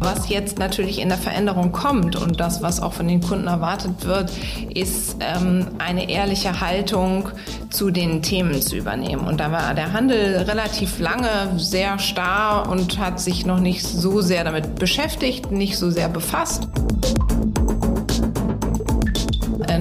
Was jetzt natürlich in der Veränderung kommt und das, was auch von den Kunden erwartet wird, ist ähm, eine ehrliche Haltung zu den Themen zu übernehmen. Und da war der Handel relativ lange sehr starr und hat sich noch nicht so sehr damit beschäftigt, nicht so sehr befasst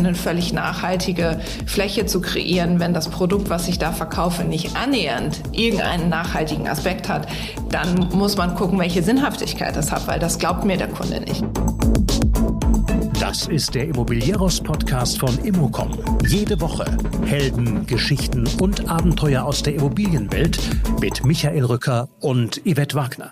eine völlig nachhaltige Fläche zu kreieren, wenn das Produkt, was ich da verkaufe, nicht annähernd irgendeinen nachhaltigen Aspekt hat, dann muss man gucken, welche Sinnhaftigkeit das hat, weil das glaubt mir der Kunde nicht. Das ist der Immobilieros Podcast von Immocom. Jede Woche Helden, Geschichten und Abenteuer aus der Immobilienwelt mit Michael Rücker und Yvette Wagner.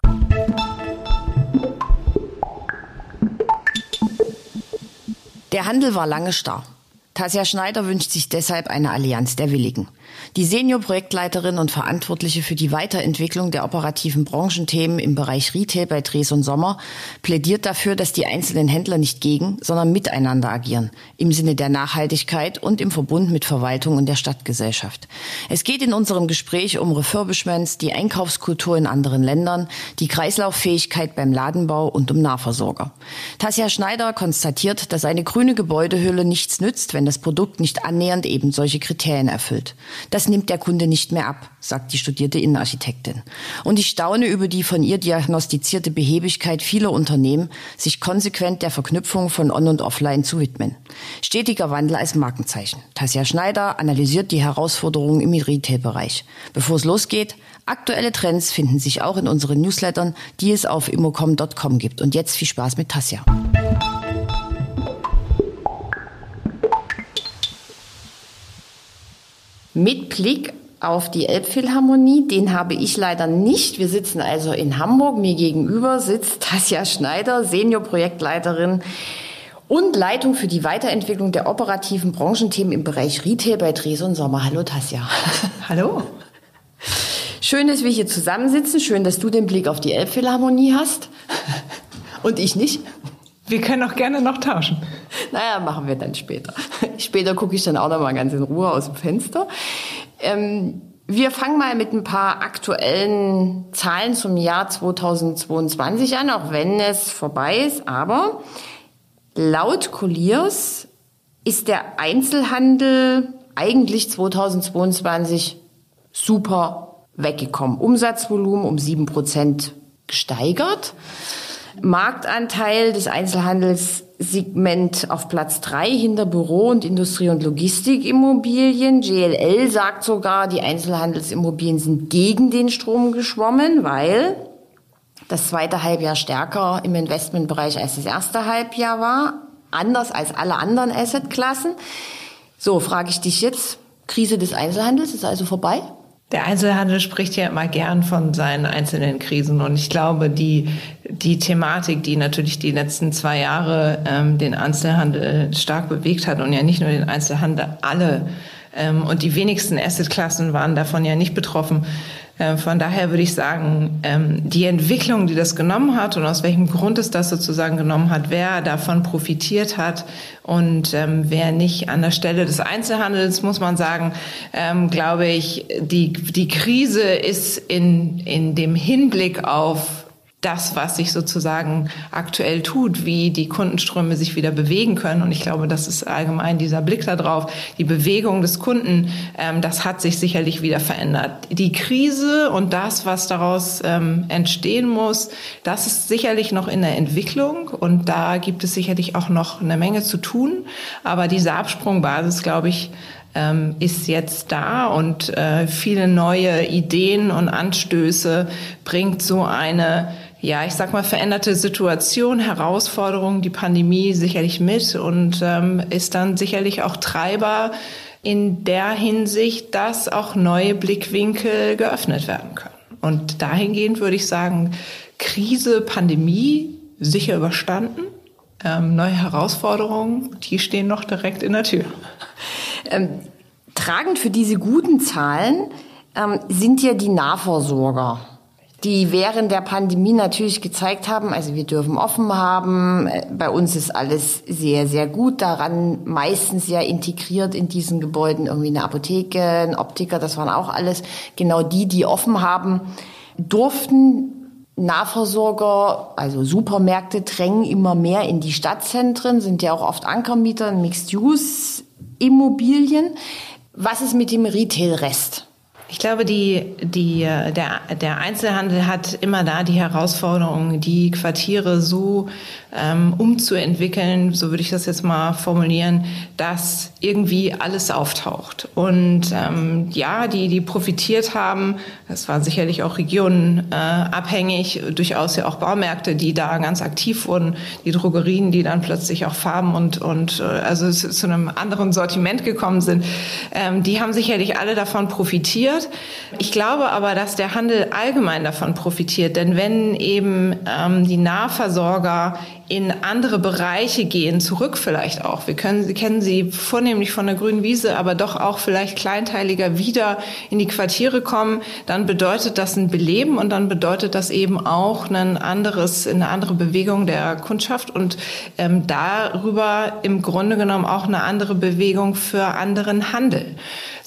Der Handel war lange starr. Tasja Schneider wünscht sich deshalb eine Allianz der Willigen. Die Senior-Projektleiterin und Verantwortliche für die Weiterentwicklung der operativen Branchenthemen im Bereich Retail bei Dres und Sommer plädiert dafür, dass die einzelnen Händler nicht gegen, sondern miteinander agieren, im Sinne der Nachhaltigkeit und im Verbund mit Verwaltung und der Stadtgesellschaft. Es geht in unserem Gespräch um Refurbishments, die Einkaufskultur in anderen Ländern, die Kreislauffähigkeit beim Ladenbau und um Nahversorger. Tasja Schneider konstatiert, dass eine grüne Gebäudehülle nichts nützt, wenn das Produkt nicht annähernd eben solche Kriterien erfüllt. Das nimmt der Kunde nicht mehr ab, sagt die studierte Innenarchitektin. Und ich staune über die von ihr diagnostizierte Behebigkeit vieler Unternehmen, sich konsequent der Verknüpfung von On- und Offline zu widmen. Stetiger Wandel als Markenzeichen. Tasja Schneider analysiert die Herausforderungen im Retail-Bereich. Bevor es losgeht, aktuelle Trends finden sich auch in unseren Newslettern, die es auf immocom.com gibt. Und jetzt viel Spaß mit Tasja. Mit Blick auf die Elbphilharmonie. Den habe ich leider nicht. Wir sitzen also in Hamburg. Mir gegenüber sitzt Tasja Schneider, Senior-Projektleiterin und Leitung für die Weiterentwicklung der operativen Branchenthemen im Bereich Retail bei Dres und Sommer. Hallo Tasja. Hallo. Schön, dass wir hier zusammensitzen. Schön, dass du den Blick auf die Elbphilharmonie hast. Und ich nicht. Wir können auch gerne noch tauschen. Naja, machen wir dann später. Später gucke ich dann auch noch mal ganz in Ruhe aus dem Fenster. Ähm, wir fangen mal mit ein paar aktuellen Zahlen zum Jahr 2022 an, auch wenn es vorbei ist. Aber laut Colliers ist der Einzelhandel eigentlich 2022 super weggekommen. Umsatzvolumen um sieben Prozent gesteigert. Marktanteil des Einzelhandelssegment auf Platz drei hinter Büro- und Industrie- und Logistikimmobilien. GLL sagt sogar, die Einzelhandelsimmobilien sind gegen den Strom geschwommen, weil das zweite Halbjahr stärker im Investmentbereich als das erste Halbjahr war. Anders als alle anderen Assetklassen. So, frage ich dich jetzt. Krise des Einzelhandels ist also vorbei? Der Einzelhandel spricht ja immer gern von seinen einzelnen Krisen. Und ich glaube, die, die Thematik, die natürlich die letzten zwei Jahre ähm, den Einzelhandel stark bewegt hat und ja nicht nur den Einzelhandel, alle ähm, und die wenigsten Assetklassen waren davon ja nicht betroffen, äh, von daher würde ich sagen, ähm, die Entwicklung, die das genommen hat und aus welchem Grund es das sozusagen genommen hat, wer davon profitiert hat und ähm, wer nicht an der Stelle des Einzelhandels, muss man sagen, ähm, glaube ich, die, die Krise ist in, in dem Hinblick auf das, was sich sozusagen aktuell tut, wie die Kundenströme sich wieder bewegen können. Und ich glaube, das ist allgemein dieser Blick darauf, die Bewegung des Kunden, ähm, das hat sich sicherlich wieder verändert. Die Krise und das, was daraus ähm, entstehen muss, das ist sicherlich noch in der Entwicklung und da gibt es sicherlich auch noch eine Menge zu tun. Aber diese Absprungbasis, glaube ich, ähm, ist jetzt da und äh, viele neue Ideen und Anstöße bringt so eine ja, ich sag mal, veränderte Situation, Herausforderungen, die Pandemie sicherlich mit und ähm, ist dann sicherlich auch Treiber in der Hinsicht, dass auch neue Blickwinkel geöffnet werden können. Und dahingehend würde ich sagen, Krise, Pandemie sicher überstanden. Ähm, neue Herausforderungen, die stehen noch direkt in der Tür. Ähm, tragend für diese guten Zahlen ähm, sind ja die Nahversorger die während der Pandemie natürlich gezeigt haben, also wir dürfen offen haben, bei uns ist alles sehr, sehr gut daran, meistens ja integriert in diesen Gebäuden irgendwie eine Apotheke, ein Optiker, das waren auch alles genau die, die offen haben, durften Nahversorger, also Supermärkte, drängen immer mehr in die Stadtzentren, sind ja auch oft Ankermieter Mixed-Use-Immobilien. Was ist mit dem Retail-Rest? Ich glaube, die, die, der, der Einzelhandel hat immer da die Herausforderung, die Quartiere so ähm, umzuentwickeln, so würde ich das jetzt mal formulieren, dass irgendwie alles auftaucht. Und ähm, ja, die, die profitiert haben, das waren sicherlich auch Regionen äh, durchaus ja auch Baumärkte, die da ganz aktiv wurden, die Drogerien, die dann plötzlich auch Farben und, und äh, also zu einem anderen Sortiment gekommen sind, ähm, die haben sicherlich alle davon profitiert. Ich glaube aber, dass der Handel allgemein davon profitiert, denn wenn eben ähm, die Nahversorger in andere Bereiche gehen, zurück vielleicht auch. Wir können, kennen sie vornehmlich von der grünen Wiese, aber doch auch vielleicht kleinteiliger wieder in die Quartiere kommen, dann bedeutet das ein Beleben und dann bedeutet das eben auch ein anderes, eine andere Bewegung der Kundschaft und ähm, darüber im Grunde genommen auch eine andere Bewegung für anderen Handel.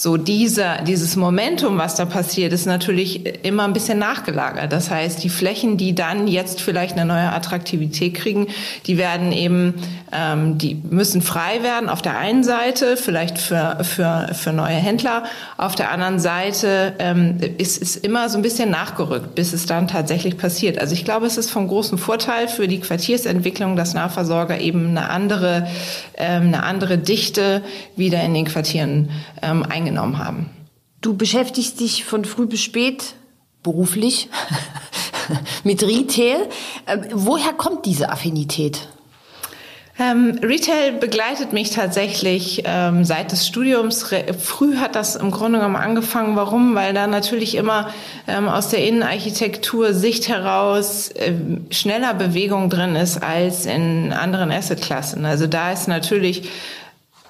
So dieser, dieses Momentum, was da passiert, ist natürlich immer ein bisschen nachgelagert. Das heißt, die Flächen, die dann jetzt vielleicht eine neue Attraktivität kriegen, die werden eben, ähm, die müssen frei werden auf der einen Seite, vielleicht für, für, für neue Händler. Auf der anderen Seite ähm, ist es immer so ein bisschen nachgerückt, bis es dann tatsächlich passiert. Also ich glaube, es ist von großem Vorteil für die Quartiersentwicklung, dass Nahversorger eben eine andere, ähm, eine andere Dichte wieder in den Quartieren ähm, eingesetzt eingenommen haben. Du beschäftigst dich von früh bis spät beruflich mit Retail. Ähm, woher kommt diese Affinität? Ähm, Retail begleitet mich tatsächlich ähm, seit des Studiums. Früh hat das im Grunde genommen angefangen. Warum? Weil da natürlich immer ähm, aus der Innenarchitektur Sicht heraus ähm, schneller Bewegung drin ist als in anderen Assetklassen. Also da ist natürlich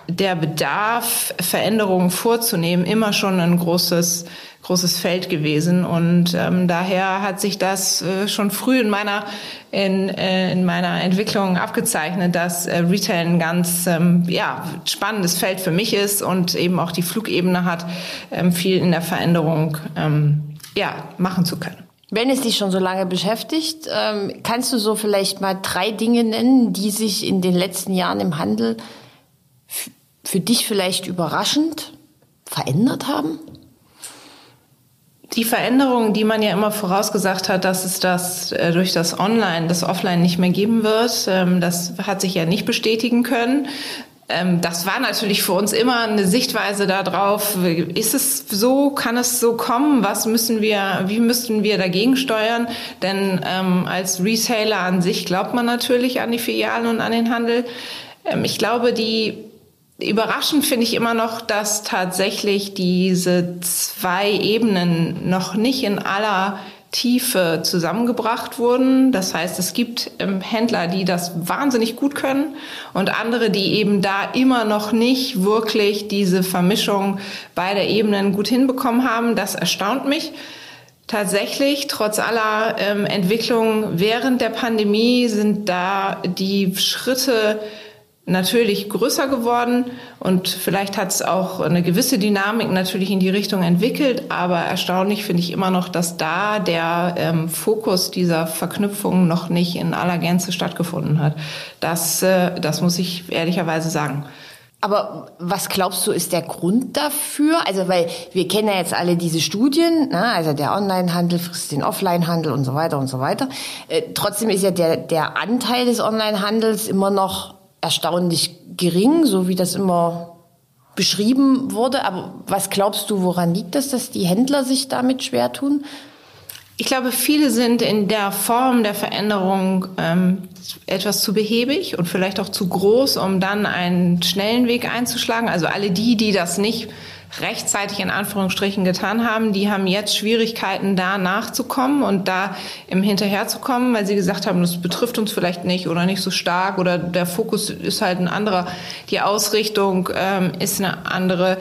der Bedarf, Veränderungen vorzunehmen, immer schon ein großes, großes Feld gewesen. Und ähm, daher hat sich das äh, schon früh in meiner, in, äh, in meiner Entwicklung abgezeichnet, dass äh, Retail ein ganz ähm, ja, spannendes Feld für mich ist und eben auch die Flugebene hat, ähm, viel in der Veränderung ähm, ja, machen zu können. Wenn es dich schon so lange beschäftigt, ähm, kannst du so vielleicht mal drei Dinge nennen, die sich in den letzten Jahren im Handel für dich vielleicht überraschend verändert haben? Die Veränderungen, die man ja immer vorausgesagt hat, dass es das äh, durch das Online, das Offline nicht mehr geben wird, ähm, das hat sich ja nicht bestätigen können. Ähm, das war natürlich für uns immer eine Sichtweise darauf, ist es so, kann es so kommen, was müssen wir, wie müssten wir dagegen steuern? Denn ähm, als Retailer an sich glaubt man natürlich an die Filialen und an den Handel. Ähm, ich glaube, die Überraschend finde ich immer noch, dass tatsächlich diese zwei Ebenen noch nicht in aller Tiefe zusammengebracht wurden. Das heißt, es gibt ähm, Händler, die das wahnsinnig gut können und andere, die eben da immer noch nicht wirklich diese Vermischung beider Ebenen gut hinbekommen haben. Das erstaunt mich. Tatsächlich, trotz aller ähm, Entwicklungen während der Pandemie sind da die Schritte natürlich größer geworden und vielleicht hat es auch eine gewisse Dynamik natürlich in die Richtung entwickelt, aber erstaunlich finde ich immer noch, dass da der ähm, Fokus dieser Verknüpfung noch nicht in aller Gänze stattgefunden hat. Das, äh, das muss ich ehrlicherweise sagen. Aber was glaubst du, ist der Grund dafür? Also, weil wir kennen ja jetzt alle diese Studien, ne? also der Onlinehandel frisst den Offlinehandel und so weiter und so weiter. Äh, trotzdem ist ja der, der Anteil des Onlinehandels immer noch erstaunlich gering, so wie das immer beschrieben wurde. Aber was glaubst du, woran liegt das, dass die Händler sich damit schwer tun? Ich glaube, viele sind in der Form der Veränderung ähm, etwas zu behäbig und vielleicht auch zu groß, um dann einen schnellen Weg einzuschlagen. Also alle die, die das nicht rechtzeitig in Anführungsstrichen getan haben, die haben jetzt Schwierigkeiten, da nachzukommen und da im Hinterherzukommen, weil sie gesagt haben, das betrifft uns vielleicht nicht oder nicht so stark oder der Fokus ist halt ein anderer, die Ausrichtung ähm, ist eine andere.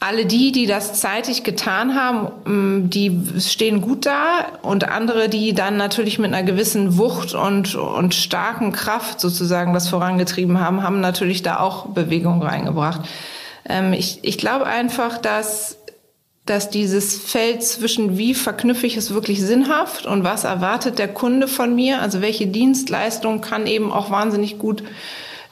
Alle die, die das zeitig getan haben, ähm, die stehen gut da und andere, die dann natürlich mit einer gewissen Wucht und, und starken Kraft sozusagen das vorangetrieben haben, haben natürlich da auch Bewegung reingebracht. Ähm, ich, ich glaube einfach, dass dass dieses Feld zwischen wie verknüpfe ich es wirklich sinnhaft und was erwartet der Kunde von mir, also welche Dienstleistung kann eben auch wahnsinnig gut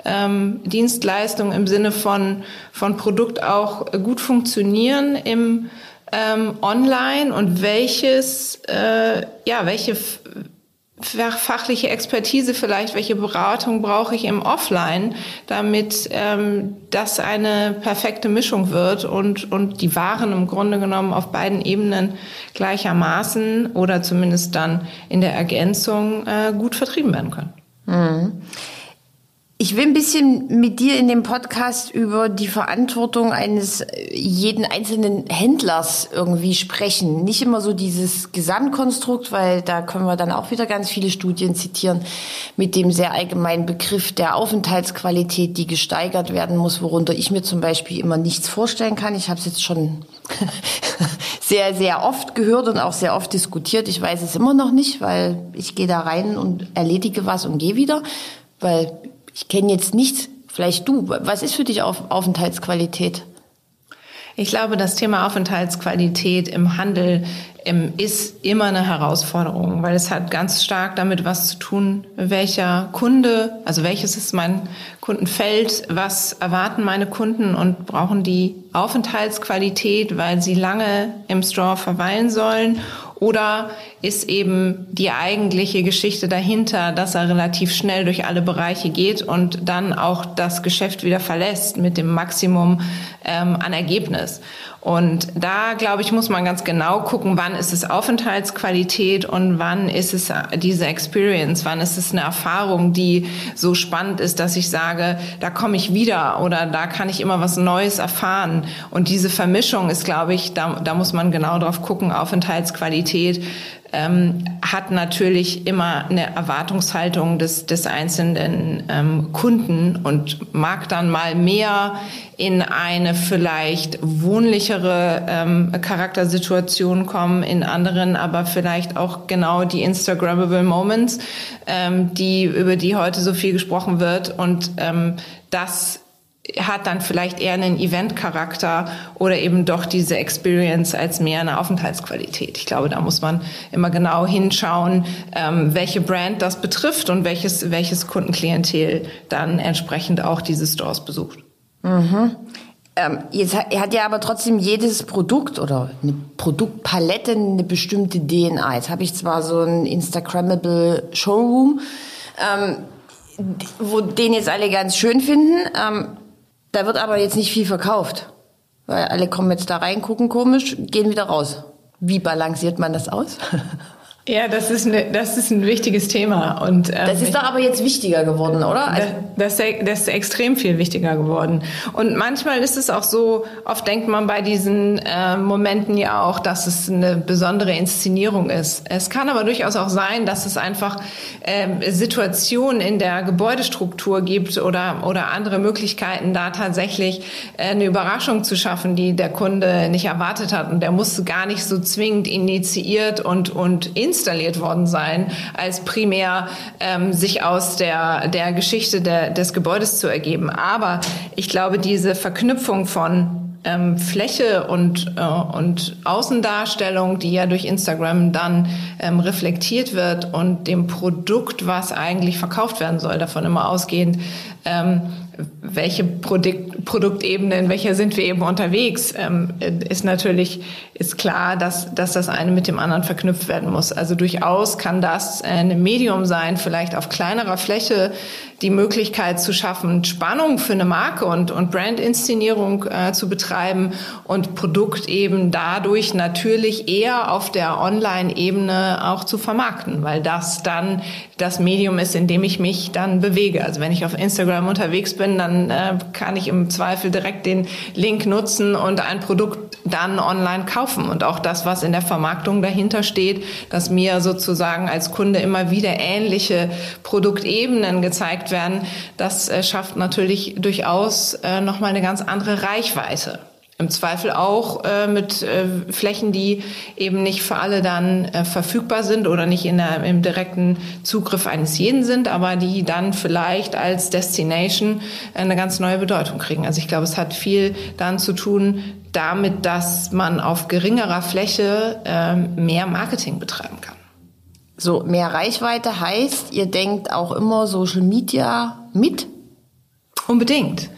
ähm, Dienstleistung im Sinne von, von Produkt auch gut funktionieren im ähm, Online und welches, äh, ja, welche fachliche Expertise vielleicht, welche Beratung brauche ich im Offline, damit ähm, das eine perfekte Mischung wird und, und die Waren im Grunde genommen auf beiden Ebenen gleichermaßen oder zumindest dann in der Ergänzung äh, gut vertrieben werden können. Mhm. Ich will ein bisschen mit dir in dem Podcast über die Verantwortung eines äh, jeden einzelnen Händlers irgendwie sprechen. Nicht immer so dieses Gesamtkonstrukt, weil da können wir dann auch wieder ganz viele Studien zitieren mit dem sehr allgemeinen Begriff der Aufenthaltsqualität, die gesteigert werden muss, worunter ich mir zum Beispiel immer nichts vorstellen kann. Ich habe es jetzt schon sehr, sehr oft gehört und auch sehr oft diskutiert. Ich weiß es immer noch nicht, weil ich gehe da rein und erledige was und gehe wieder, weil ich kenne jetzt nichts, vielleicht du, was ist für dich Auf Aufenthaltsqualität? Ich glaube, das Thema Aufenthaltsqualität im Handel ähm, ist immer eine Herausforderung, weil es hat ganz stark damit was zu tun, welcher Kunde, also welches ist mein Kundenfeld, was erwarten meine Kunden und brauchen die Aufenthaltsqualität, weil sie lange im Store verweilen sollen oder ist eben die eigentliche Geschichte dahinter, dass er relativ schnell durch alle Bereiche geht und dann auch das Geschäft wieder verlässt mit dem Maximum ähm, an Ergebnis? Und da, glaube ich, muss man ganz genau gucken, wann ist es Aufenthaltsqualität und wann ist es diese Experience, wann ist es eine Erfahrung, die so spannend ist, dass ich sage, da komme ich wieder oder da kann ich immer was Neues erfahren. Und diese Vermischung ist, glaube ich, da, da muss man genau drauf gucken, Aufenthaltsqualität ähm, hat natürlich immer eine Erwartungshaltung des, des einzelnen ähm, Kunden und mag dann mal mehr in eine vielleicht wohnlichere ähm, Charaktersituation kommen, in anderen aber vielleicht auch genau die Instagrammable Moments, ähm, die über die heute so viel gesprochen wird. Und ähm, das hat dann vielleicht eher einen Event-Charakter oder eben doch diese Experience als mehr eine Aufenthaltsqualität. Ich glaube, da muss man immer genau hinschauen, ähm, welche Brand das betrifft und welches, welches Kundenklientel dann entsprechend auch diese Stores besucht. Mhm. Ähm, jetzt hat, ja aber trotzdem jedes Produkt oder eine Produktpalette eine bestimmte DNA. Jetzt habe ich zwar so einen Instagrammable Showroom, ähm, wo den jetzt alle ganz schön finden. Ähm, da wird aber jetzt nicht viel verkauft. Weil alle kommen jetzt da rein, gucken komisch, gehen wieder raus. Wie balanciert man das aus? Ja, das ist, eine, das ist ein wichtiges Thema. Und, ähm, das ist doch aber jetzt wichtiger geworden, oder? Also das, das, das ist extrem viel wichtiger geworden. Und manchmal ist es auch so, oft denkt man bei diesen äh, Momenten ja auch, dass es eine besondere Inszenierung ist. Es kann aber durchaus auch sein, dass es einfach äh, Situationen in der Gebäudestruktur gibt oder, oder andere Möglichkeiten, da tatsächlich äh, eine Überraschung zu schaffen, die der Kunde nicht erwartet hat. Und der muss gar nicht so zwingend initiiert und, und installiert worden sein, als primär ähm, sich aus der, der Geschichte der, des Gebäudes zu ergeben. Aber ich glaube, diese Verknüpfung von ähm, Fläche und, äh, und Außendarstellung, die ja durch Instagram dann ähm, reflektiert wird und dem Produkt, was eigentlich verkauft werden soll, davon immer ausgehend, ähm, welche Produkt, Produktebene, in welcher sind wir eben unterwegs, ähm, ist natürlich ist klar, dass, dass das eine mit dem anderen verknüpft werden muss. Also durchaus kann das ein Medium sein, vielleicht auf kleinerer Fläche die Möglichkeit zu schaffen, Spannung für eine Marke und, und Brandinszenierung äh, zu betreiben und Produkt eben dadurch natürlich eher auf der Online-Ebene auch zu vermarkten, weil das dann das Medium ist, in dem ich mich dann bewege. Also wenn ich auf Instagram unterwegs bin, dann äh, kann ich im Zweifel direkt den Link nutzen und ein Produkt dann online kaufen. Und auch das, was in der Vermarktung dahinter steht, dass mir sozusagen als Kunde immer wieder ähnliche Produktebenen gezeigt werden, das äh, schafft natürlich durchaus äh, nochmal eine ganz andere Reichweite. Im Zweifel auch äh, mit äh, Flächen, die eben nicht für alle dann äh, verfügbar sind oder nicht in der, im direkten Zugriff eines jeden sind, aber die dann vielleicht als Destination eine ganz neue Bedeutung kriegen. Also ich glaube, es hat viel dann zu tun damit, dass man auf geringerer Fläche äh, mehr Marketing betreiben kann. So, mehr Reichweite heißt, ihr denkt auch immer Social Media mit? Unbedingt.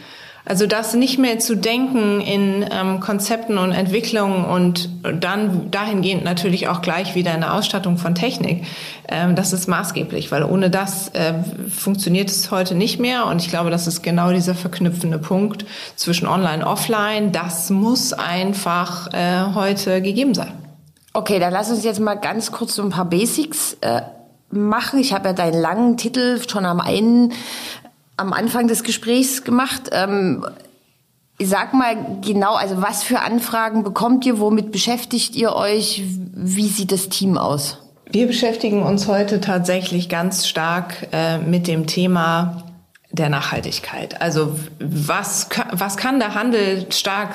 Also das nicht mehr zu denken in ähm, Konzepten und Entwicklungen und dann dahingehend natürlich auch gleich wieder in der Ausstattung von Technik, ähm, das ist maßgeblich, weil ohne das äh, funktioniert es heute nicht mehr. Und ich glaube, das ist genau dieser verknüpfende Punkt zwischen Online, Offline. Das muss einfach äh, heute gegeben sein. Okay, dann lass uns jetzt mal ganz kurz so ein paar Basics äh, machen. Ich habe ja deinen langen Titel schon am einen am Anfang des Gesprächs gemacht. Ähm, sag mal genau, also was für Anfragen bekommt ihr, womit beschäftigt ihr euch, wie sieht das Team aus? Wir beschäftigen uns heute tatsächlich ganz stark äh, mit dem Thema der Nachhaltigkeit. Also was, was kann der Handel stark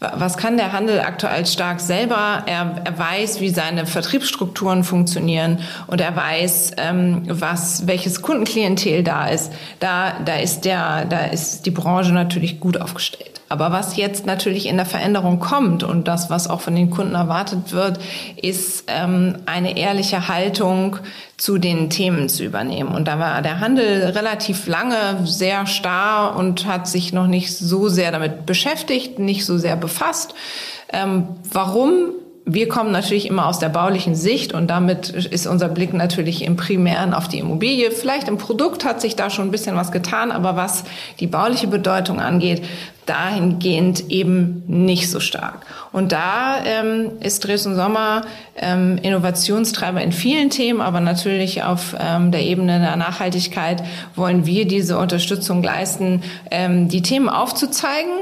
was kann der Handel aktuell stark selber? Er, er weiß, wie seine Vertriebsstrukturen funktionieren und er weiß, ähm, was, welches Kundenklientel da ist. Da, da ist der, da ist die Branche natürlich gut aufgestellt. Aber was jetzt natürlich in der Veränderung kommt und das, was auch von den Kunden erwartet wird, ist ähm, eine ehrliche Haltung zu den Themen zu übernehmen. Und da war der Handel relativ lange sehr starr und hat sich noch nicht so sehr damit beschäftigt, nicht so sehr befasst. Ähm, warum? wir kommen natürlich immer aus der baulichen Sicht und damit ist unser Blick natürlich im Primären auf die Immobilie. Vielleicht im Produkt hat sich da schon ein bisschen was getan, aber was die bauliche Bedeutung angeht, dahingehend eben nicht so stark. Und da ähm, ist Dresden Sommer ähm, Innovationstreiber in vielen Themen, aber natürlich auf ähm, der Ebene der Nachhaltigkeit wollen wir diese Unterstützung leisten, ähm, die Themen aufzuzeigen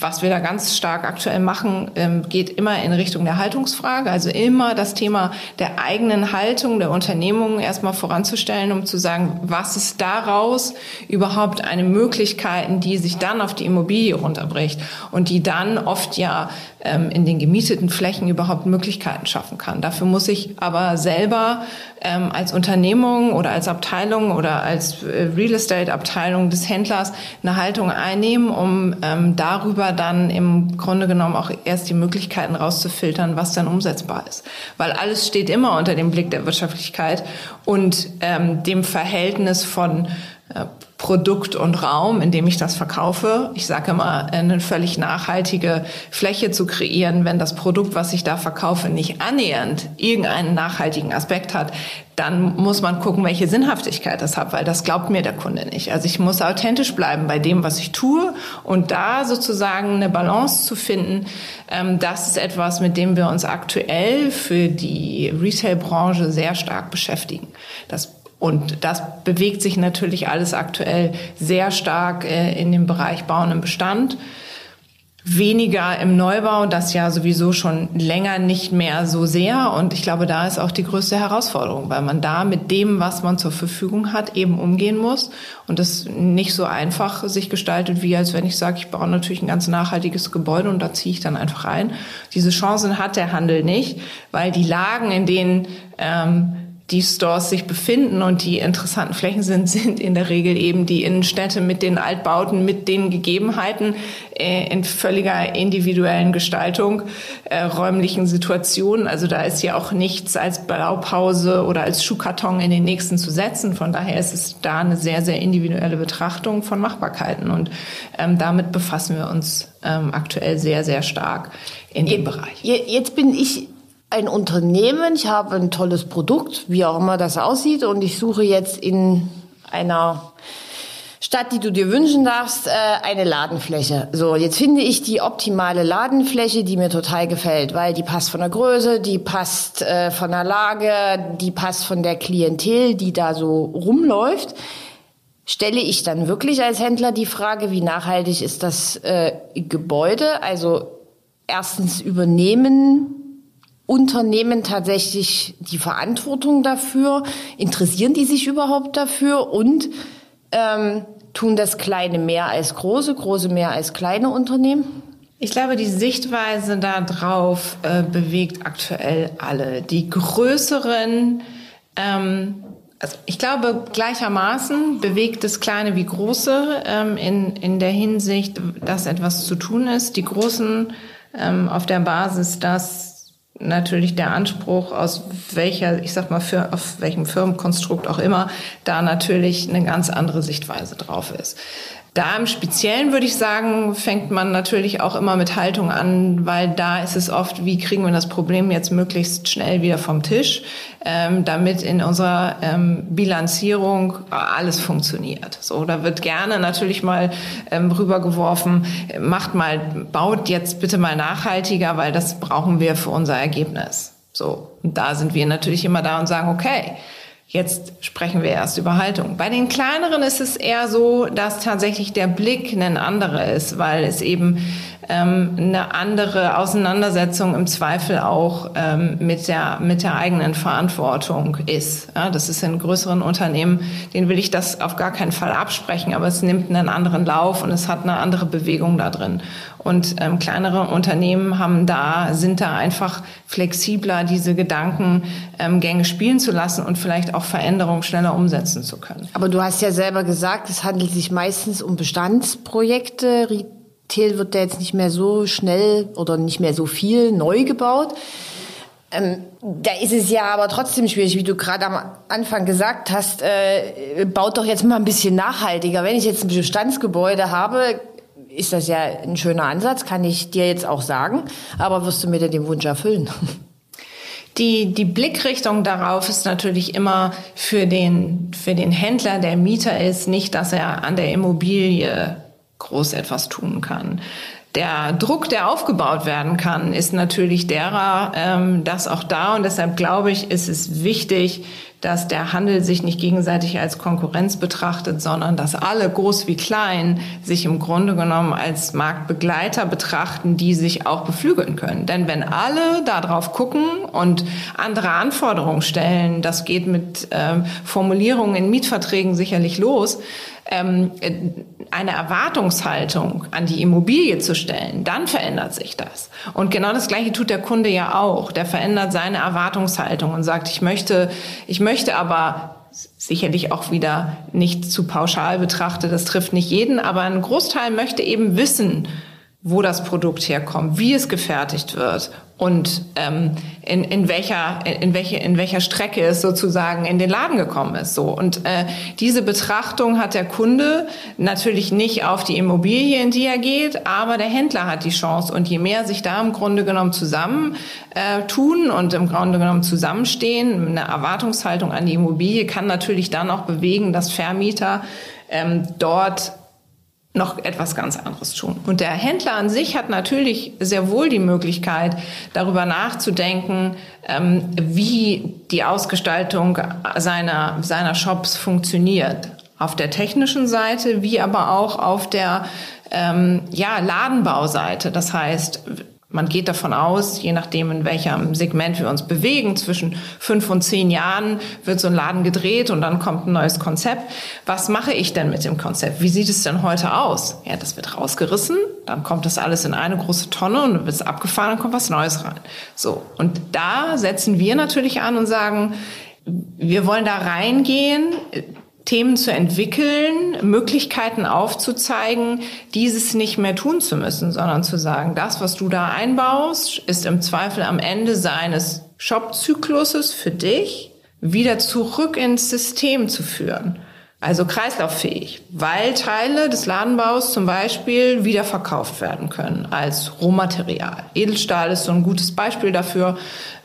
was wir da ganz stark aktuell machen, ähm, geht immer in Richtung der Haltungsfrage, also immer das Thema der eigenen Haltung der Unternehmungen erstmal voranzustellen, um zu sagen, was ist daraus überhaupt eine Möglichkeit, die sich dann auf die Immobilie runterbricht und die dann oft ja ähm, in den gemieteten Flächen überhaupt Möglichkeiten schaffen kann. Dafür muss ich aber selber ähm, als Unternehmung oder als Abteilung oder als äh, Real Estate Abteilung des Händlers eine Haltung einnehmen, um ähm, darüber dann im Grunde genommen auch erst die Möglichkeiten rauszufiltern, was dann umsetzbar ist. Weil alles steht immer unter dem Blick der Wirtschaftlichkeit und ähm, dem Verhältnis von äh, Produkt und Raum, in dem ich das verkaufe. Ich sage immer, eine völlig nachhaltige Fläche zu kreieren, wenn das Produkt, was ich da verkaufe, nicht annähernd irgendeinen nachhaltigen Aspekt hat, dann muss man gucken, welche Sinnhaftigkeit das hat, weil das glaubt mir der Kunde nicht. Also ich muss authentisch bleiben bei dem, was ich tue und da sozusagen eine Balance zu finden, ähm, das ist etwas, mit dem wir uns aktuell für die Retail-Branche sehr stark beschäftigen. Das und das bewegt sich natürlich alles aktuell sehr stark äh, in dem Bereich Bauen im Bestand. Weniger im Neubau, das ja sowieso schon länger nicht mehr so sehr. Und ich glaube, da ist auch die größte Herausforderung, weil man da mit dem, was man zur Verfügung hat, eben umgehen muss. Und das nicht so einfach sich gestaltet, wie als wenn ich sage, ich baue natürlich ein ganz nachhaltiges Gebäude und da ziehe ich dann einfach rein. Diese Chancen hat der Handel nicht, weil die Lagen, in denen ähm, die Stores sich befinden und die interessanten Flächen sind, sind in der Regel eben die Innenstädte mit den Altbauten, mit den Gegebenheiten äh, in völliger individuellen Gestaltung, äh, räumlichen Situationen. Also da ist ja auch nichts als Blaupause oder als Schuhkarton in den nächsten zu setzen. Von daher ist es da eine sehr, sehr individuelle Betrachtung von Machbarkeiten. Und ähm, damit befassen wir uns ähm, aktuell sehr, sehr stark in dem Bereich. Jetzt bin ich ein Unternehmen, ich habe ein tolles Produkt, wie auch immer das aussieht, und ich suche jetzt in einer Stadt, die du dir wünschen darfst, äh, eine Ladenfläche. So, jetzt finde ich die optimale Ladenfläche, die mir total gefällt, weil die passt von der Größe, die passt äh, von der Lage, die passt von der Klientel, die da so rumläuft. Stelle ich dann wirklich als Händler die Frage, wie nachhaltig ist das äh, Gebäude? Also erstens übernehmen Unternehmen tatsächlich die Verantwortung dafür? Interessieren die sich überhaupt dafür? Und ähm, tun das kleine mehr als große, große mehr als kleine Unternehmen? Ich glaube, die Sichtweise darauf äh, bewegt aktuell alle. Die größeren, ähm, also ich glaube gleichermaßen bewegt das Kleine wie Große ähm, in, in der Hinsicht, dass etwas zu tun ist. Die Großen ähm, auf der Basis, dass natürlich der Anspruch aus welcher, ich sag mal, für, auf welchem Firmenkonstrukt auch immer, da natürlich eine ganz andere Sichtweise drauf ist. Da im Speziellen würde ich sagen, fängt man natürlich auch immer mit Haltung an, weil da ist es oft, wie kriegen wir das Problem jetzt möglichst schnell wieder vom Tisch, ähm, damit in unserer ähm, Bilanzierung alles funktioniert. So, da wird gerne natürlich mal ähm, rübergeworfen, macht mal, baut jetzt bitte mal nachhaltiger, weil das brauchen wir für unser Ergebnis. So, und da sind wir natürlich immer da und sagen, okay, Jetzt sprechen wir erst über Haltung. Bei den kleineren ist es eher so, dass tatsächlich der Blick ein anderer ist, weil es eben ähm, eine andere Auseinandersetzung im Zweifel auch ähm, mit der mit der eigenen Verantwortung ist. Ja, das ist in größeren Unternehmen, denen will ich das auf gar keinen Fall absprechen, aber es nimmt einen anderen Lauf und es hat eine andere Bewegung da drin. Und ähm, kleinere Unternehmen haben da, sind da einfach flexibler, diese Gedankengänge spielen zu lassen und vielleicht auch Veränderungen schneller umsetzen zu können. Aber du hast ja selber gesagt, es handelt sich meistens um Bestandsprojekte. Retail wird da jetzt nicht mehr so schnell oder nicht mehr so viel neu gebaut. Ähm, da ist es ja aber trotzdem schwierig, wie du gerade am Anfang gesagt hast, äh, baut doch jetzt mal ein bisschen nachhaltiger. Wenn ich jetzt ein Bestandsgebäude habe, ist das ja ein schöner Ansatz, kann ich dir jetzt auch sagen. Aber wirst du mir denn den Wunsch erfüllen? Die, die Blickrichtung darauf ist natürlich immer für den, für den Händler, der Mieter ist, nicht, dass er an der Immobilie groß etwas tun kann. Der Druck, der aufgebaut werden kann, ist natürlich derer, ähm, dass auch da, und deshalb glaube ich, ist es wichtig, dass der Handel sich nicht gegenseitig als Konkurrenz betrachtet, sondern dass alle, groß wie klein, sich im Grunde genommen als Marktbegleiter betrachten, die sich auch beflügeln können. Denn wenn alle darauf gucken und andere Anforderungen stellen, das geht mit ähm, Formulierungen in Mietverträgen sicherlich los, ähm, eine Erwartungshaltung an die Immobilie zu stellen, dann verändert sich das. Und genau das Gleiche tut der Kunde ja auch. Der verändert seine Erwartungshaltung und sagt, ich möchte, ich möchte aber sicherlich auch wieder nicht zu pauschal betrachtet, das trifft nicht jeden, aber ein Großteil möchte eben wissen, wo das Produkt herkommt, wie es gefertigt wird und ähm, in, in welcher in welche in welcher Strecke es sozusagen in den Laden gekommen ist. So. Und äh, diese Betrachtung hat der Kunde natürlich nicht auf die Immobilie in die er geht aber der Händler hat die Chance. Und je mehr sich da im Grunde genommen zusammen äh, tun und im Grunde genommen zusammenstehen eine Erwartungshaltung an die Immobilie kann natürlich dann auch bewegen dass Vermieter ähm, dort noch etwas ganz anderes tun. Und der Händler an sich hat natürlich sehr wohl die Möglichkeit, darüber nachzudenken, ähm, wie die Ausgestaltung seiner, seiner Shops funktioniert. Auf der technischen Seite, wie aber auch auf der ähm, ja, Ladenbauseite. Das heißt, man geht davon aus, je nachdem, in welchem Segment wir uns bewegen, zwischen fünf und zehn Jahren wird so ein Laden gedreht und dann kommt ein neues Konzept. Was mache ich denn mit dem Konzept? Wie sieht es denn heute aus? Ja, das wird rausgerissen, dann kommt das alles in eine große Tonne und dann wird es abgefahren, dann kommt was Neues rein. So. Und da setzen wir natürlich an und sagen, wir wollen da reingehen, Themen zu entwickeln, Möglichkeiten aufzuzeigen, dieses nicht mehr tun zu müssen, sondern zu sagen, das, was du da einbaust, ist im Zweifel am Ende seines Shop-Zykluses für dich wieder zurück ins System zu führen. Also kreislauffähig, weil Teile des Ladenbaus zum Beispiel wieder verkauft werden können als Rohmaterial. Edelstahl ist so ein gutes Beispiel dafür,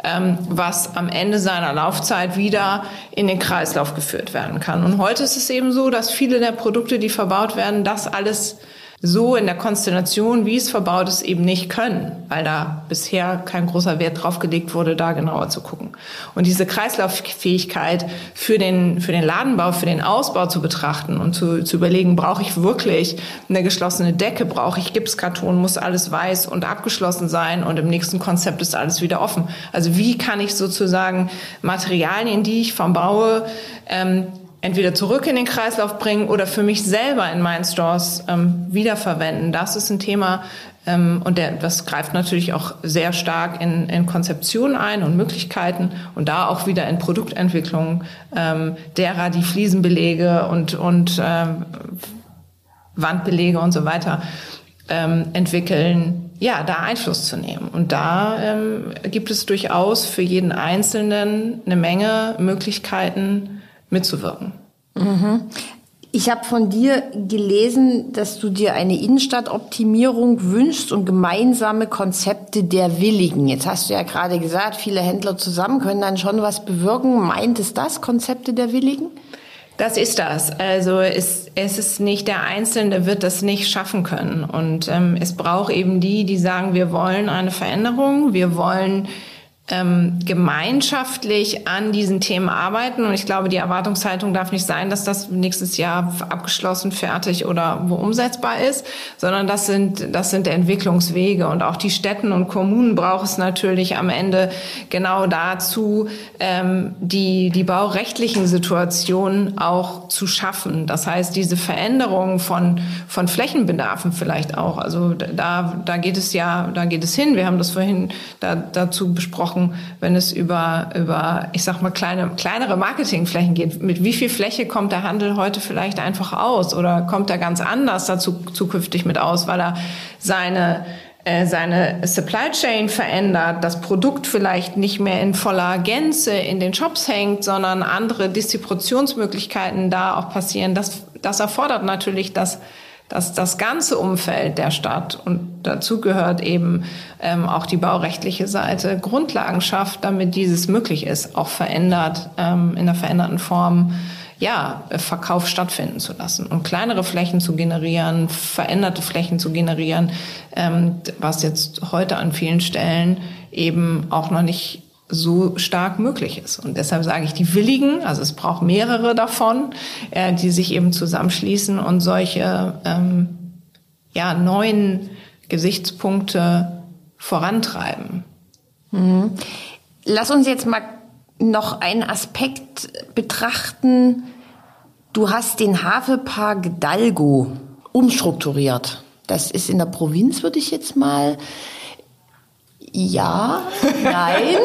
ähm, was am Ende seiner Laufzeit wieder in den Kreislauf geführt werden kann. Und heute ist es eben so, dass viele der Produkte, die verbaut werden, das alles so in der Konstellation, wie es verbaut ist, eben nicht können, weil da bisher kein großer Wert drauf gelegt wurde, da genauer zu gucken. Und diese Kreislauffähigkeit für den, für den Ladenbau, für den Ausbau zu betrachten und zu, zu überlegen, brauche ich wirklich eine geschlossene Decke, brauche ich Gipskarton, muss alles weiß und abgeschlossen sein und im nächsten Konzept ist alles wieder offen. Also wie kann ich sozusagen Materialien, die ich verbaue, ähm, entweder zurück in den Kreislauf bringen oder für mich selber in meinen Stores ähm, wiederverwenden. Das ist ein Thema, Ähm, und der, das greift natürlich auch sehr stark in, in Konzeption ein und Möglichkeiten und da auch wieder in Produktentwicklung ähm, derer, die Fliesenbelege und, und ähm, Wandbelege und so weiter ähm, entwickeln, ja, da Einfluss zu nehmen. Und da ähm, gibt es durchaus für jeden Einzelnen eine Menge Möglichkeiten mitzuwirken. Mhm. Ich habe von dir gelesen, dass du dir eine Innenstadtoptimierung wünschst und gemeinsame Konzepte der Willigen. Jetzt hast du ja gerade gesagt, viele Händler zusammen können dann schon was bewirken. Meint es das, Konzepte der Willigen? Das ist das. Also es, es ist nicht der Einzelne, wird das nicht schaffen können. Und ähm, es braucht eben die, die sagen, wir wollen eine Veränderung, wir wollen ähm, gemeinschaftlich an diesen Themen arbeiten. Und ich glaube, die Erwartungshaltung darf nicht sein, dass das nächstes Jahr abgeschlossen, fertig oder wo umsetzbar ist, sondern das sind, das sind Entwicklungswege. Und auch die Städten und Kommunen braucht es natürlich am Ende genau dazu, ähm, die, die baurechtlichen Situationen auch zu schaffen. Das heißt, diese Veränderung von, von Flächenbedarfen vielleicht auch. Also da, da geht es ja, da geht es hin. Wir haben das vorhin da, dazu besprochen gesprochen, wenn es über, über, ich sag mal, kleine, kleinere Marketingflächen geht. Mit wie viel Fläche kommt der Handel heute vielleicht einfach aus oder kommt er ganz anders dazu zukünftig mit aus, weil er seine äh, seine Supply Chain verändert, das Produkt vielleicht nicht mehr in voller Gänze in den Shops hängt, sondern andere Distributionsmöglichkeiten da auch passieren. Das, das erfordert natürlich, dass dass das ganze Umfeld der Stadt und dazu gehört eben ähm, auch die baurechtliche Seite Grundlagen schafft, damit dieses möglich ist, auch verändert ähm, in einer veränderten Form ja, Verkauf stattfinden zu lassen und kleinere Flächen zu generieren, veränderte Flächen zu generieren, ähm, was jetzt heute an vielen Stellen eben auch noch nicht so stark möglich ist. Und deshalb sage ich die Willigen, also es braucht mehrere davon, äh, die sich eben zusammenschließen und solche ähm, ja, neuen Gesichtspunkte vorantreiben. Mhm. Lass uns jetzt mal noch einen Aspekt betrachten. Du hast den Hafepark Dalgo umstrukturiert. Das ist in der Provinz, würde ich jetzt mal ja, nein.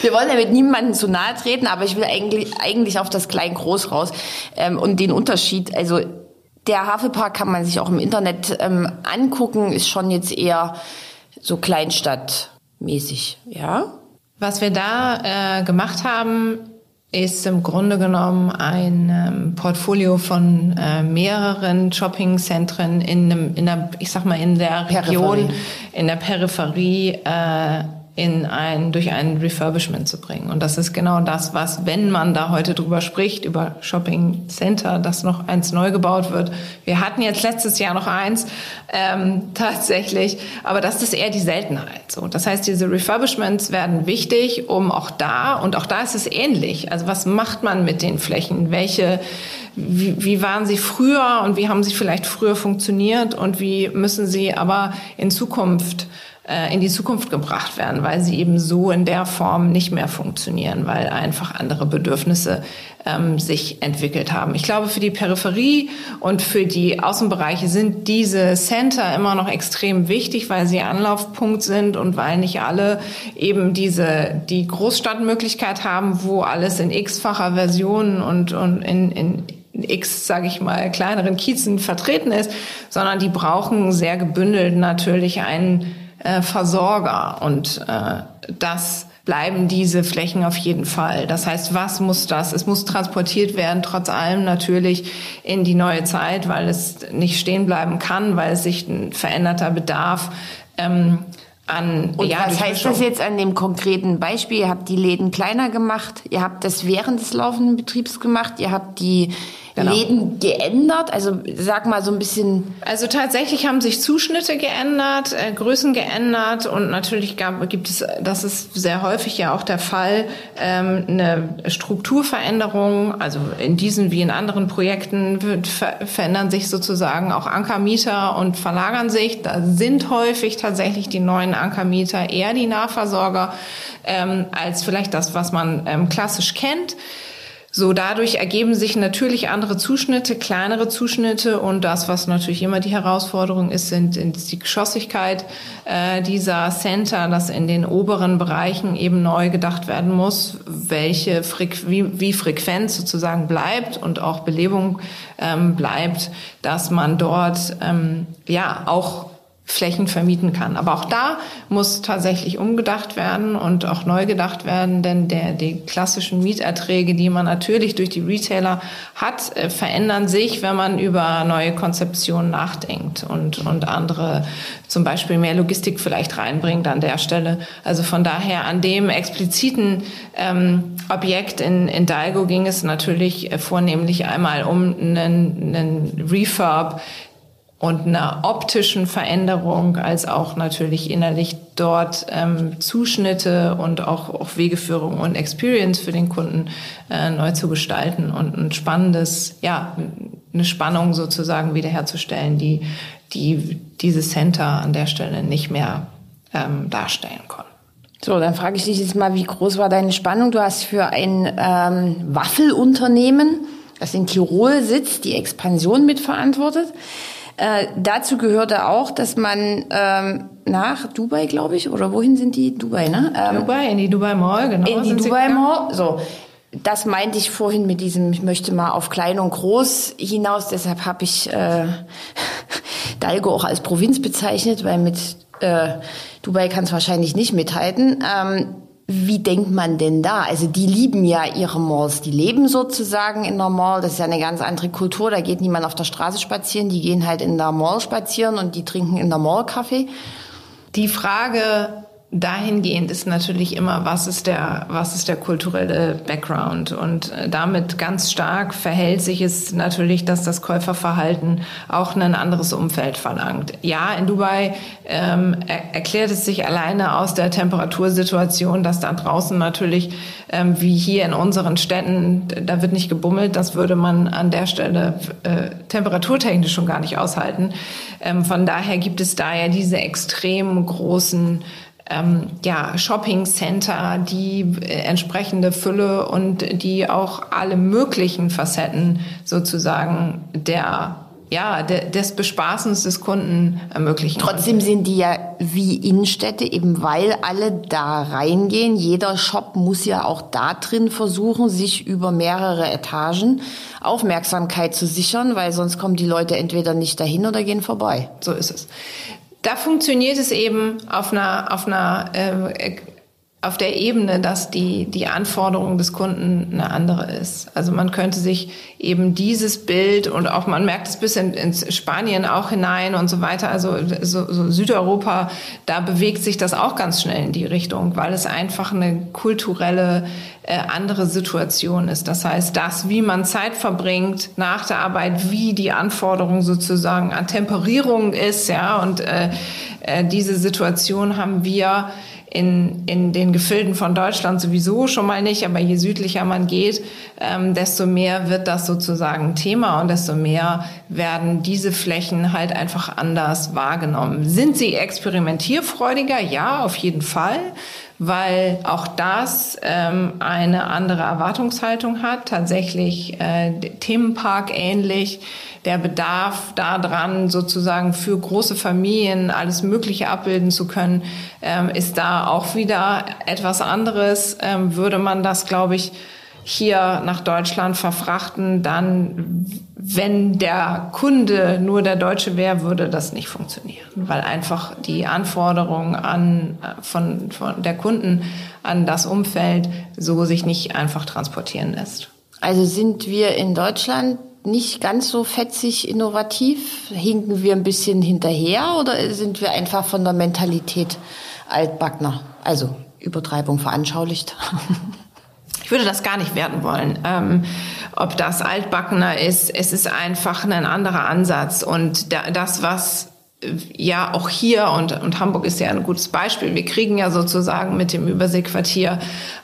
Wir wollen ja mit niemandem zu nahe treten, aber ich will eigentlich, eigentlich auf das Klein-Groß raus ähm, und den Unterschied. Also der Hafepark kann man sich auch im Internet ähm, angucken, ist schon jetzt eher so Kleinstadtmäßig, ja. Was wir da äh, gemacht haben, ist im Grunde genommen ein ähm, Portfolio von äh, mehreren Shoppingzentren in einem, in der, ich sag mal, in der Region, Peripherie. in der Peripherie äh, in ein, durch ein Refurbishment zu bringen. Und das ist genau das, was, wenn man da heute drüber spricht, über Shopping Center, dass noch eins neu gebaut wird. Wir hatten jetzt letztes Jahr noch eins, ähm, tatsächlich, aber das ist eher die Seltenheit. So, das heißt, diese Refurbishments werden wichtig, um auch da, und auch da ist es ähnlich. Also was macht man mit den Flächen? Welche, wie, wie waren sie früher und wie haben sie vielleicht früher funktioniert und wie müssen sie aber in Zukunft in die Zukunft gebracht werden, weil sie eben so in der Form nicht mehr funktionieren, weil einfach andere Bedürfnisse ähm, sich entwickelt haben. Ich glaube, für die Peripherie und für die Außenbereiche sind diese Center immer noch extrem wichtig, weil sie Anlaufpunkt sind und weil nicht alle eben diese die Großstadtmöglichkeit haben, wo alles in x-facher Version und, und in, in x, sage ich mal, kleineren Kiezen vertreten ist, sondern die brauchen sehr gebündelt natürlich einen äh, Versorger und äh, das bleiben diese Flächen auf jeden Fall. Das heißt, was muss das? Es muss transportiert werden, trotz allem natürlich in die neue Zeit, weil es nicht stehen bleiben kann, weil es sich ein veränderter Bedarf ähm, an. Und ja, was heißt das jetzt an dem konkreten Beispiel? Ihr habt die Läden kleiner gemacht, ihr habt das während des laufenden Betriebs gemacht, ihr habt die genau. Läden geändert? Also sag mal so ein bisschen. Also tatsächlich haben sich Zuschnitte geändert, äh, Größen geändert und natürlich gab, gibt es, das ist sehr häufig ja auch der Fall, ähm, eine Strukturveränderung. Also in diesen wie in anderen Projekten wird, ver verändern sich sozusagen auch Ankermieter und verlagern sich. Da sind häufig tatsächlich die neuen Ankermieter eher die Nahversorger ähm, als vielleicht das, was man ähm, klassisch kennt. So, dadurch ergeben sich natürlich andere Zuschnitte, kleinere Zuschnitte und das, was natürlich immer die Herausforderung ist, sind, ist die Geschossigkeit äh, dieser Center, dass in den oberen Bereichen eben neu gedacht werden muss, welche Frequ wie, wie Frequenz sozusagen bleibt und auch Belebung ähm, bleibt, dass man dort ähm, ja auch Flächen vermieten kann. Aber auch da muss tatsächlich umgedacht werden und auch neu gedacht werden, denn der, die klassischen Mieterträge, die man natürlich durch die Retailer hat, äh, verändern sich, wenn man über neue Konzeptionen nachdenkt und, und andere, zum Beispiel mehr Logistik vielleicht reinbringt an der Stelle. Also von daher an dem expliziten ähm, Objekt in, in Dalgo ging es natürlich äh, vornehmlich einmal um einen, einen Refurb und einer optischen Veränderung, als auch natürlich innerlich dort ähm, Zuschnitte und auch, auch Wegeführung und Experience für den Kunden äh, neu zu gestalten und ein spannendes, ja, eine Spannung sozusagen wiederherzustellen, die, die diese Center an der Stelle nicht mehr ähm, darstellen konnten. So, dann frage ich dich jetzt mal, wie groß war deine Spannung? Du hast für ein ähm, Waffelunternehmen, das in Tirol sitzt, die Expansion mitverantwortet. Äh, dazu gehörte auch, dass man ähm, nach Dubai, glaube ich, oder wohin sind die? Dubai, ne? Ähm, Dubai, in die Dubai Mall, genau. In die Dubai Mall, so. Das meinte ich vorhin mit diesem, ich möchte mal auf klein und groß hinaus, deshalb habe ich äh, Dalgo auch als Provinz bezeichnet, weil mit äh, Dubai kann es wahrscheinlich nicht mithalten. Ähm, wie denkt man denn da? Also die lieben ja ihre Malls, die leben sozusagen in der Mall. Das ist ja eine ganz andere Kultur. Da geht niemand auf der Straße spazieren, die gehen halt in der Mall spazieren und die trinken in der Mall Kaffee. Die Frage, dahingehend ist natürlich immer, was ist der, was ist der kulturelle Background? Und äh, damit ganz stark verhält sich es natürlich, dass das Käuferverhalten auch ein anderes Umfeld verlangt. Ja, in Dubai ähm, er, erklärt es sich alleine aus der Temperatursituation, dass da draußen natürlich, ähm, wie hier in unseren Städten, da wird nicht gebummelt, das würde man an der Stelle äh, temperaturtechnisch schon gar nicht aushalten. Ähm, von daher gibt es da ja diese extrem großen ähm, ja, Shopping Center, die äh, entsprechende Fülle und die auch alle möglichen Facetten sozusagen der ja, de, des Bespaßens des Kunden ermöglichen. Trotzdem sind die ja wie Innenstädte, eben weil alle da reingehen. Jeder Shop muss ja auch da drin versuchen, sich über mehrere Etagen Aufmerksamkeit zu sichern, weil sonst kommen die Leute entweder nicht dahin oder gehen vorbei. So ist es da funktioniert es eben auf einer, auf einer äh, auf der Ebene, dass die, die Anforderung des Kunden eine andere ist. Also man könnte sich eben dieses Bild und auch man merkt es bis in, in Spanien auch hinein und so weiter, also so, so Südeuropa, da bewegt sich das auch ganz schnell in die Richtung, weil es einfach eine kulturelle äh, andere Situation ist. Das heißt, das, wie man Zeit verbringt nach der Arbeit, wie die Anforderung sozusagen an Temperierung ist, ja, und äh, äh, diese Situation haben wir in, in den Gefilden von Deutschland sowieso schon mal nicht, aber je südlicher man geht, ähm, desto mehr wird das sozusagen Thema und desto mehr werden diese Flächen halt einfach anders wahrgenommen. Sind sie experimentierfreudiger? Ja, auf jeden Fall weil auch das ähm, eine andere Erwartungshaltung hat, tatsächlich äh, Themenpark ähnlich. Der Bedarf daran, sozusagen für große Familien alles Mögliche abbilden zu können, ähm, ist da auch wieder etwas anderes. Ähm, würde man das, glaube ich, hier nach Deutschland verfrachten, dann, wenn der Kunde nur der Deutsche wäre, würde das nicht funktionieren, weil einfach die Anforderungen an, von, von der Kunden an das Umfeld so sich nicht einfach transportieren lässt. Also sind wir in Deutschland nicht ganz so fetzig innovativ? Hinken wir ein bisschen hinterher oder sind wir einfach von der Mentalität altbackner? Also Übertreibung veranschaulicht. Ich würde das gar nicht werten wollen, ähm, ob das altbackener ist. Es ist einfach ein anderer Ansatz. Und da, das, was äh, ja auch hier und, und Hamburg ist ja ein gutes Beispiel. Wir kriegen ja sozusagen mit dem Überseequartier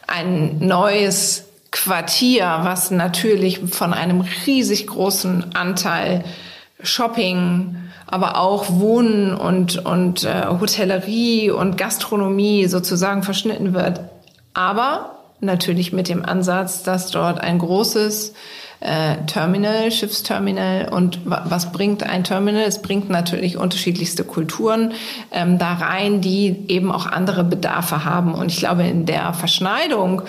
ein neues Quartier, was natürlich von einem riesig großen Anteil Shopping, aber auch Wohnen und, und äh, Hotellerie und Gastronomie sozusagen verschnitten wird. Aber natürlich mit dem Ansatz, dass dort ein großes äh, Terminal, Schiffsterminal. Und was bringt ein Terminal? Es bringt natürlich unterschiedlichste Kulturen ähm, da rein, die eben auch andere Bedarfe haben. Und ich glaube, in der Verschneidung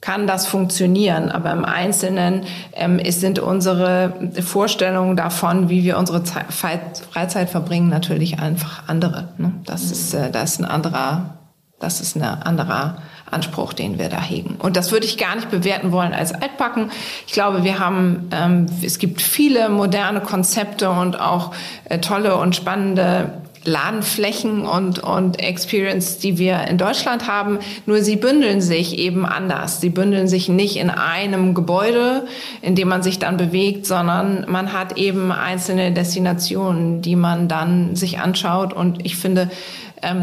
kann das funktionieren, aber im Einzelnen ähm, ist, sind unsere Vorstellungen davon, wie wir unsere Zeit, Freizeit verbringen, natürlich einfach andere. Ne? Das ist, äh, das ist ein anderer, das ist ein anderer Anspruch, den wir da hegen. Und das würde ich gar nicht bewerten wollen als altbacken. Ich glaube, wir haben, ähm, es gibt viele moderne Konzepte und auch äh, tolle und spannende Ladenflächen und, und Experience, die wir in Deutschland haben. Nur sie bündeln sich eben anders. Sie bündeln sich nicht in einem Gebäude, in dem man sich dann bewegt, sondern man hat eben einzelne Destinationen, die man dann sich anschaut. Und ich finde,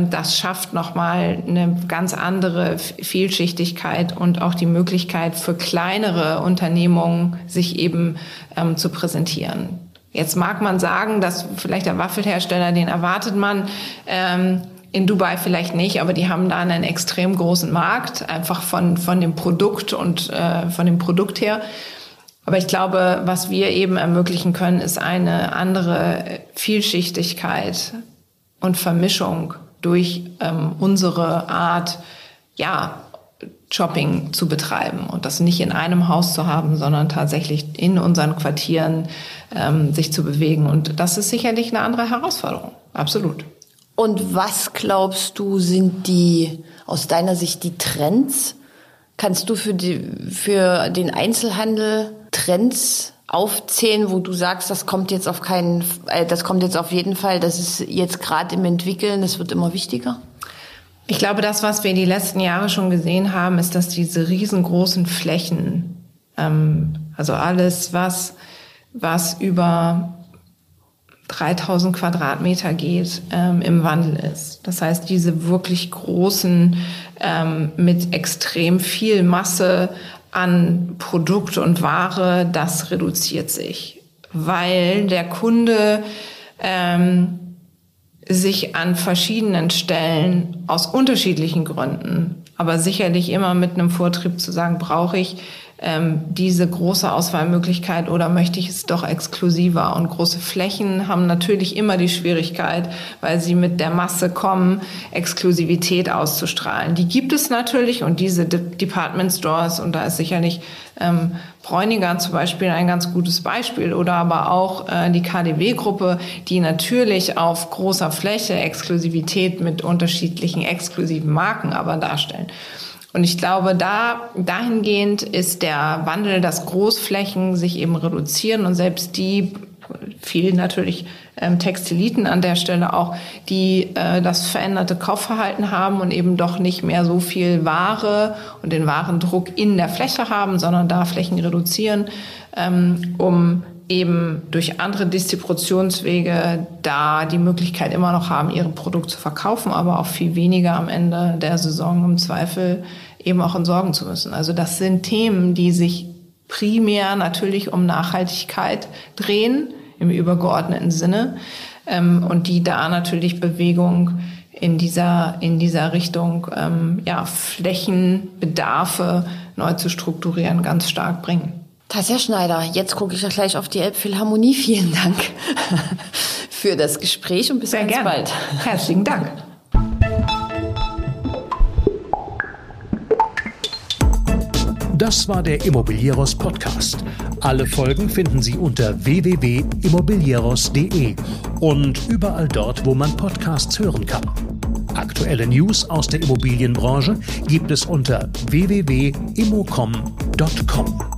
das schafft nochmal eine ganz andere Vielschichtigkeit und auch die Möglichkeit für kleinere Unternehmungen, sich eben ähm, zu präsentieren. Jetzt mag man sagen, dass vielleicht der Waffelhersteller, den erwartet man ähm, in Dubai vielleicht nicht, aber die haben da einen extrem großen Markt, einfach von, von dem Produkt und äh, von dem Produkt her. Aber ich glaube, was wir eben ermöglichen können, ist eine andere Vielschichtigkeit und Vermischung durch ähm, unsere Art, ja, Shopping zu betreiben und das nicht in einem Haus zu haben, sondern tatsächlich in unseren Quartieren ähm, sich zu bewegen. Und das ist sicherlich eine andere Herausforderung. Absolut. Und was glaubst du, sind die aus deiner Sicht die Trends? Kannst du für, die, für den Einzelhandel Trends aufzählen, wo du sagst, das kommt jetzt auf keinen, äh, das kommt jetzt auf jeden Fall, das ist jetzt gerade im Entwickeln, das wird immer wichtiger? Ich glaube, das, was wir die letzten Jahre schon gesehen haben, ist, dass diese riesengroßen Flächen, ähm, also alles, was, was über 3000 Quadratmeter geht, ähm, im Wandel ist. Das heißt, diese wirklich großen, ähm, mit extrem viel Masse an Produkt und Ware, das reduziert sich, weil der Kunde ähm, sich an verschiedenen Stellen aus unterschiedlichen Gründen, aber sicherlich immer mit einem Vortrieb zu sagen, brauche ich ähm, diese große Auswahlmöglichkeit oder möchte ich es doch exklusiver? Und große Flächen haben natürlich immer die Schwierigkeit, weil sie mit der Masse kommen, Exklusivität auszustrahlen. Die gibt es natürlich und diese De Department Stores und da ist sicherlich ähm, Bräuniger zum Beispiel ein ganz gutes Beispiel oder aber auch äh, die KDW-Gruppe, die natürlich auf großer Fläche Exklusivität mit unterschiedlichen exklusiven Marken aber darstellen. Und ich glaube, da, dahingehend ist der Wandel, dass Großflächen sich eben reduzieren und selbst die, viel natürlich ähm, Textiliten an der Stelle auch, die äh, das veränderte Kaufverhalten haben und eben doch nicht mehr so viel Ware und den Warendruck in der Fläche haben, sondern da Flächen reduzieren, ähm, um eben durch andere Distributionswege da die Möglichkeit immer noch haben, ihre Produkte zu verkaufen, aber auch viel weniger am Ende der Saison im Zweifel eben auch entsorgen zu müssen. Also das sind Themen, die sich primär natürlich um Nachhaltigkeit drehen im übergeordneten Sinne ähm, und die da natürlich Bewegung in dieser in dieser Richtung ähm, ja Flächenbedarfe neu zu strukturieren ganz stark bringen. Tasja Schneider, jetzt gucke ich auch gleich auf die Elbphilharmonie. Vielen Dank für das Gespräch und bis Sehr ganz gerne. bald. Herzlichen Dank. Das war der Immobilieros Podcast. Alle Folgen finden Sie unter www.immobilieros.de und überall dort, wo man Podcasts hören kann. Aktuelle News aus der Immobilienbranche gibt es unter www.immocom.com.